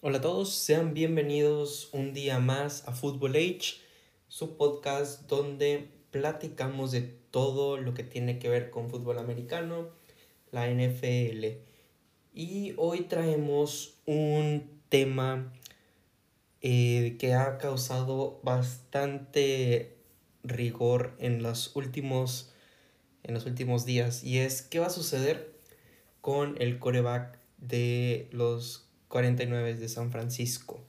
Hola a todos, sean bienvenidos un día más a Football Age, su podcast donde platicamos de todo lo que tiene que ver con fútbol americano, la NFL. Y hoy traemos un tema eh, que ha causado bastante rigor en los últimos en los últimos días y es qué va a suceder con el coreback de los 49 de San Francisco.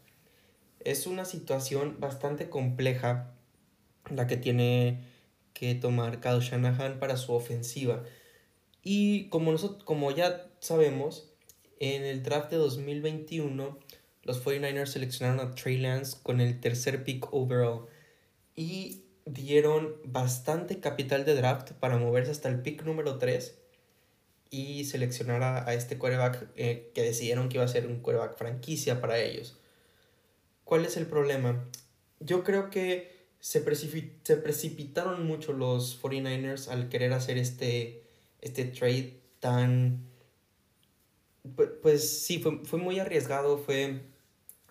Es una situación bastante compleja la que tiene que tomar Kyle Shanahan para su ofensiva. Y como, nosotros, como ya sabemos, en el draft de 2021 los 49ers seleccionaron a Trey Lance con el tercer pick overall y dieron bastante capital de draft para moverse hasta el pick número 3 y seleccionar a, este quarterback eh, que decidieron que iba a ser un quarterback franquicia para ellos. ¿Cuál es el problema? Yo creo que se, se precipitaron mucho los 49ers al querer hacer este, este trade tan... Pues, pues sí, fue, fue muy arriesgado, fue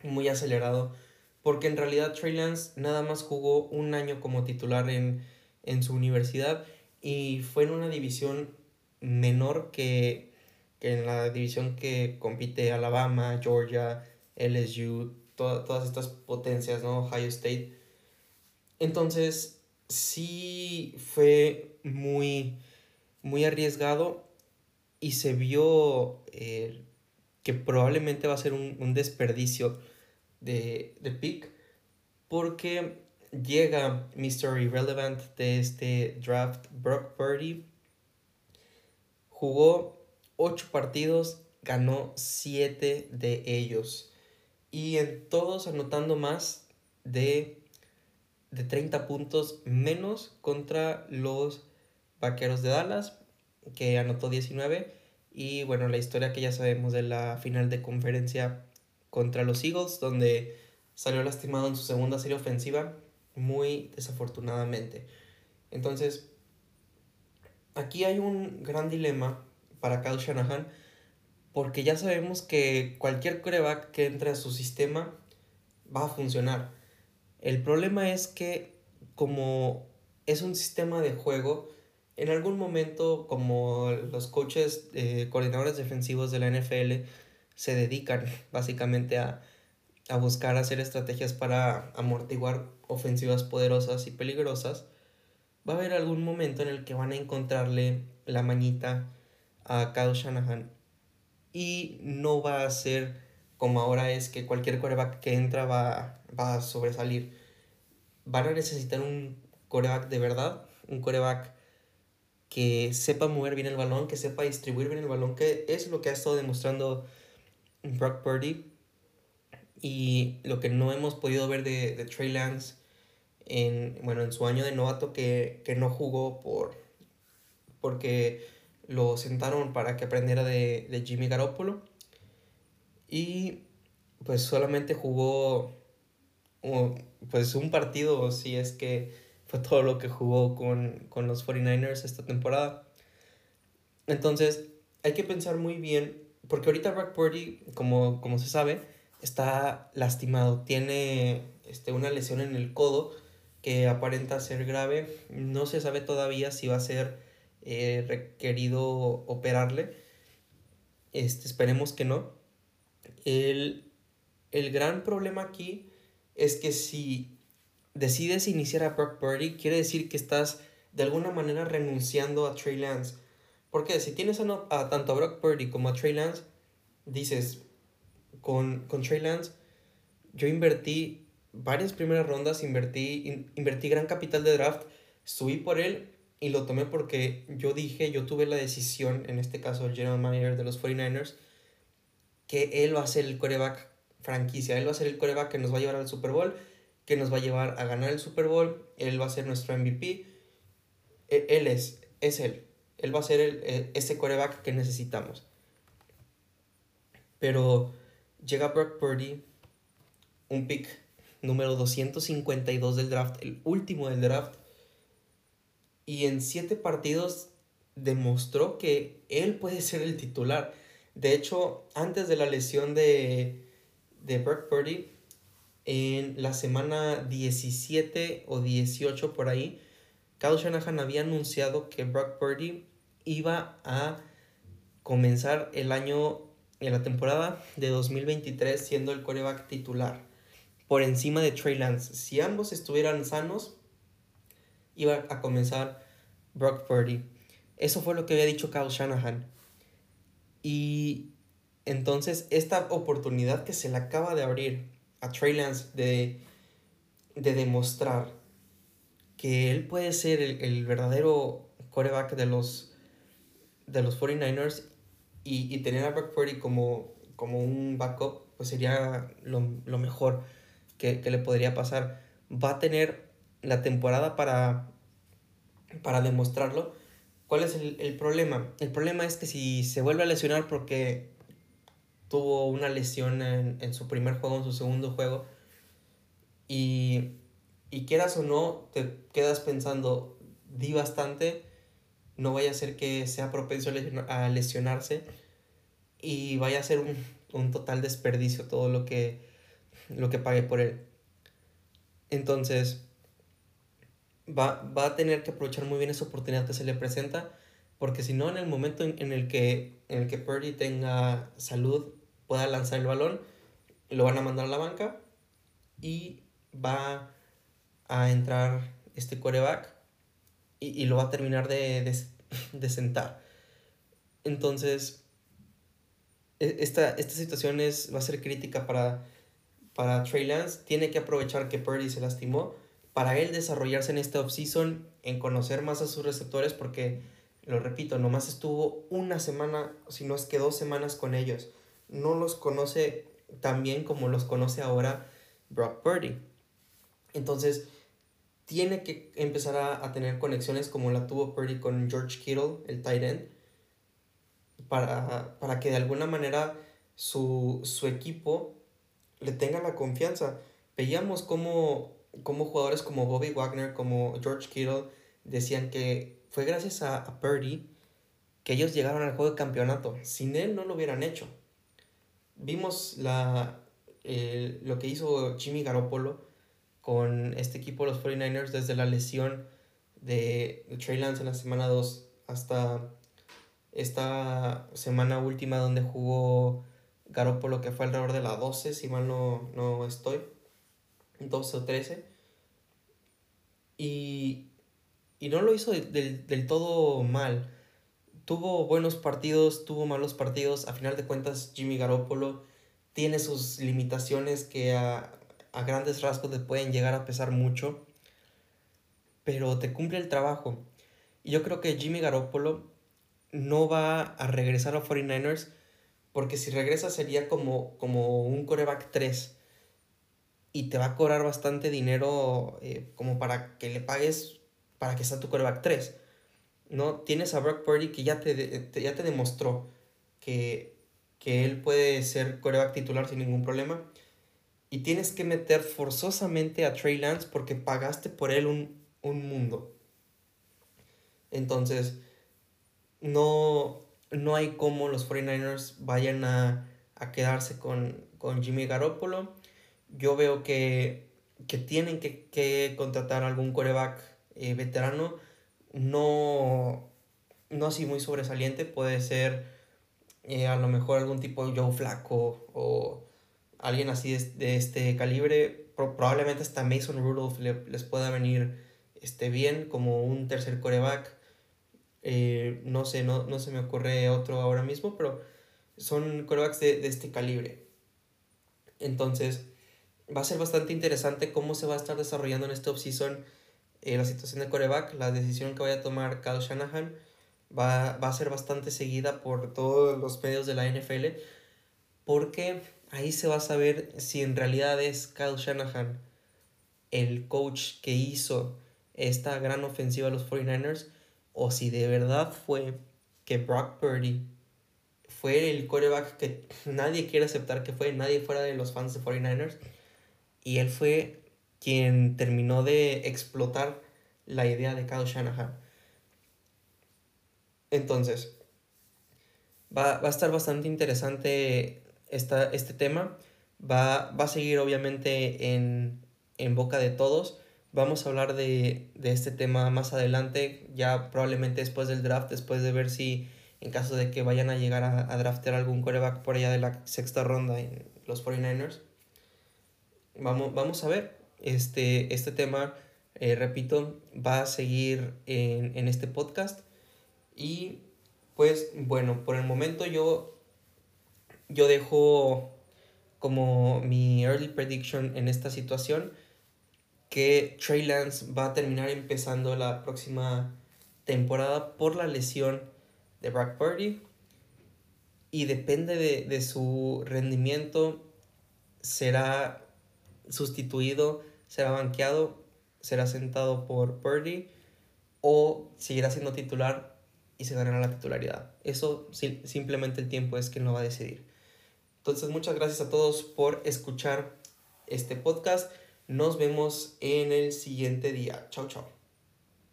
muy acelerado, porque en realidad Trey Lance nada más jugó un año como titular en, en su universidad y fue en una división menor que, en la división que compite Alabama, Georgia, LSU, todas estas potencias, ¿no? Ohio State. Entonces, sí fue muy, muy arriesgado y se vio eh, que probablemente va a ser un, desperdicio de, de pick porque llega Mr. Irrelevant de este draft, Brock Purdy, Jugó 8 partidos, ganó 7 de ellos. Y en todos anotando más de, de 30 puntos menos contra los Vaqueros de Dallas, que anotó 19. Y bueno, la historia que ya sabemos de la final de conferencia contra los Eagles, donde salió lastimado en su segunda serie ofensiva, muy desafortunadamente. Entonces, aquí hay un gran dilema para Kyle Shanahan, porque ya sabemos que cualquier coreback que entre a su sistema va a funcionar. El problema es que como es un sistema de juego, en algún momento como los coaches, eh, coordinadores defensivos de la NFL se dedican básicamente a, a buscar hacer estrategias para amortiguar ofensivas poderosas y peligrosas, va a haber algún momento en el que van a encontrarle la mañita a Kyle Shanahan y no va a ser como ahora es que cualquier coreback que entra va, va a sobresalir. Van a necesitar un coreback de verdad, un coreback que sepa mover bien el balón, que sepa distribuir bien el balón, que es lo que ha estado demostrando Brock Purdy y lo que no hemos podido ver de, de Trey Lance en, bueno, en su año de novato que, que no jugó por, porque lo sentaron para que aprendiera de, Jimmy Garoppolo y pues solamente jugó pues un partido, si es que fue todo lo que jugó con, los 49ers esta temporada. Entonces, hay que pensar muy bien, porque ahorita Brock Purdy, como, como se sabe, está lastimado, tiene este, una lesión en el codo que aparenta ser grave, no se sabe todavía si va a ser eh, requerido operarle. Este, esperemos que no. El, gran problema aquí es que si decides iniciar a Brock Purdy, quiere decir que estás de alguna manera renunciando a Trey Lance. Porque si tienes a, tanto a Brock Purdy como a Trey Lance, dices, con, con Trey Lance, yo invertí varias primeras rondas, invertí, invertí gran capital de draft, subí por él y lo tomé porque yo dije, yo tuve la decisión, en este caso el general manager de los 49ers, que él va a ser el coreback franquicia, él va a ser el coreback que nos va a llevar al Super Bowl, que nos va a llevar a ganar el Super Bowl, él va a ser nuestro MVP, e, él es, es él, él va a ser el, e, ese coreback que necesitamos. Pero llega Brock Purdy, un pick número 252 del draft, el último del draft, y en siete partidos demostró que él puede ser el titular. De hecho, antes de la lesión de, de Brock Purdy, en la semana 17 o 18 por ahí, Kyle Shanahan había anunciado que Brock Purdy iba a comenzar el año, en la temporada de 2023 siendo el coreback titular por encima de Trey Lance. Si ambos estuvieran sanos, iba a comenzar Brock Purdy. Eso fue lo que había dicho Kyle Shanahan. Y entonces esta oportunidad que se le acaba de abrir a Trey Lance de, de demostrar que él puede ser el, verdadero coreback de los, de los 49ers y, y tener a Brock Purdy como, como un backup, pues sería lo, mejor que, le podría pasar. Va a tener la temporada para, para demostrarlo. ¿Cuál es el, el, problema? El problema es que si se vuelve a lesionar porque tuvo una lesión en, en su primer juego, en su segundo juego, y, y quieras o no, te quedas pensando, di bastante, no vaya a ser que sea propenso a lesionarse y vaya a ser un, un total desperdicio todo lo que, lo que pague por él. Entonces, va, va, a tener que aprovechar muy bien esa oportunidad que se le presenta, porque si no, en el momento en, en, el, que, en el que Purdy tenga salud, pueda lanzar el balón, lo van a mandar a la banca y va a entrar este coreback y, y lo va a terminar de, de, de sentar. Entonces, e, esta, esta situación es, va a ser crítica para, para Trey Lance. Tiene que aprovechar que Purdy se lastimó para él desarrollarse en esta offseason, en conocer más a sus receptores, porque, lo repito, nomás estuvo una semana, si no es que dos semanas con ellos. No los conoce tan bien como los conoce ahora Brock Purdy. Entonces, tiene que empezar a, a, tener conexiones como la tuvo Purdy con George Kittle, el tight end, para, para que de alguna manera su, su, equipo le tenga la confianza. Veíamos como, como jugadores como Bobby Wagner, como George Kittle, decían que fue gracias a, Purdy que ellos llegaron al juego de campeonato. Sin él no lo hubieran hecho. Vimos la, lo que hizo Jimmy Garoppolo con este equipo, los 49ers, desde la lesión de Trey Lance en la semana 2 hasta esta semana última donde jugó Garoppolo, que fue alrededor de la 12, si mal no, no estoy, 12 o 13. Y, y no lo hizo del, del todo mal. Tuvo buenos partidos, tuvo malos partidos. A final de cuentas, Jimmy Garoppolo tiene sus limitaciones que a, a grandes rasgos te pueden llegar a pesar mucho, pero te cumple el trabajo. Y yo creo que Jimmy Garoppolo no va a regresar a 49ers porque si regresa sería como, como un coreback 3 y te va a cobrar bastante dinero eh, como para que le pagues para que sea tu coreback 3. ¿no? Tienes a Brock Purdy que ya te, ya te demostró que, que él puede ser coreback titular sin ningún problema y tienes que meter forzosamente a Trey Lance porque pagaste por él un, mundo. Entonces, no, no hay cómo los 49ers vayan a, quedarse con, Jimmy Garoppolo. Yo veo que, tienen que, contratar algún coreback eh, veterano. No, no así muy sobresaliente. Puede ser eh, a lo mejor algún tipo de Joe Flaco o alguien así de, este calibre, probablemente hasta Mason Rudolph les pueda venir este, bien como un tercer coreback. Eh, no sé, no, no se me ocurre otro ahora mismo, pero son corebacks de, este calibre. Entonces, va a ser bastante interesante cómo se va a estar desarrollando en este offseason eh, la situación de coreback, la decisión que vaya a tomar Kyle Shanahan va, va a ser bastante seguida por todos los medios de la NFL, porque ahí se va a saber si en realidad es Kyle Shanahan el coach que hizo esta gran ofensiva a los 49ers o si de verdad fue que Brock Purdy fue el quarterback que nadie quiere aceptar que fue, nadie fuera de los fans de 49ers y él fue quien terminó de explotar la idea de Kyle Shanahan. Entonces, va, va a estar bastante interesante esta, este tema. va, va a seguir obviamente en, en boca de todos. Vamos a hablar de, de, este tema más adelante, ya probablemente después del draft, después de ver si en caso de que vayan a llegar a, a draftear algún coreback por allá de la sexta ronda en los 49ers. Vamos, vamos a ver. Este, este tema, eh, repito, va a seguir en, en este podcast. Y pues bueno, por el momento yo, yo dejo como mi early prediction en esta situación que Trey Lance va a terminar empezando la próxima temporada por la lesión de Brock Purdy y depende de, de su rendimiento será sustituido, será banqueado, será sentado por Purdy o seguirá siendo titular y se ganará la titularidad. Eso simplemente el tiempo es quien lo va a decidir. Entonces, muchas gracias a todos por escuchar este podcast. Nos vemos en el siguiente día. Chao, chao.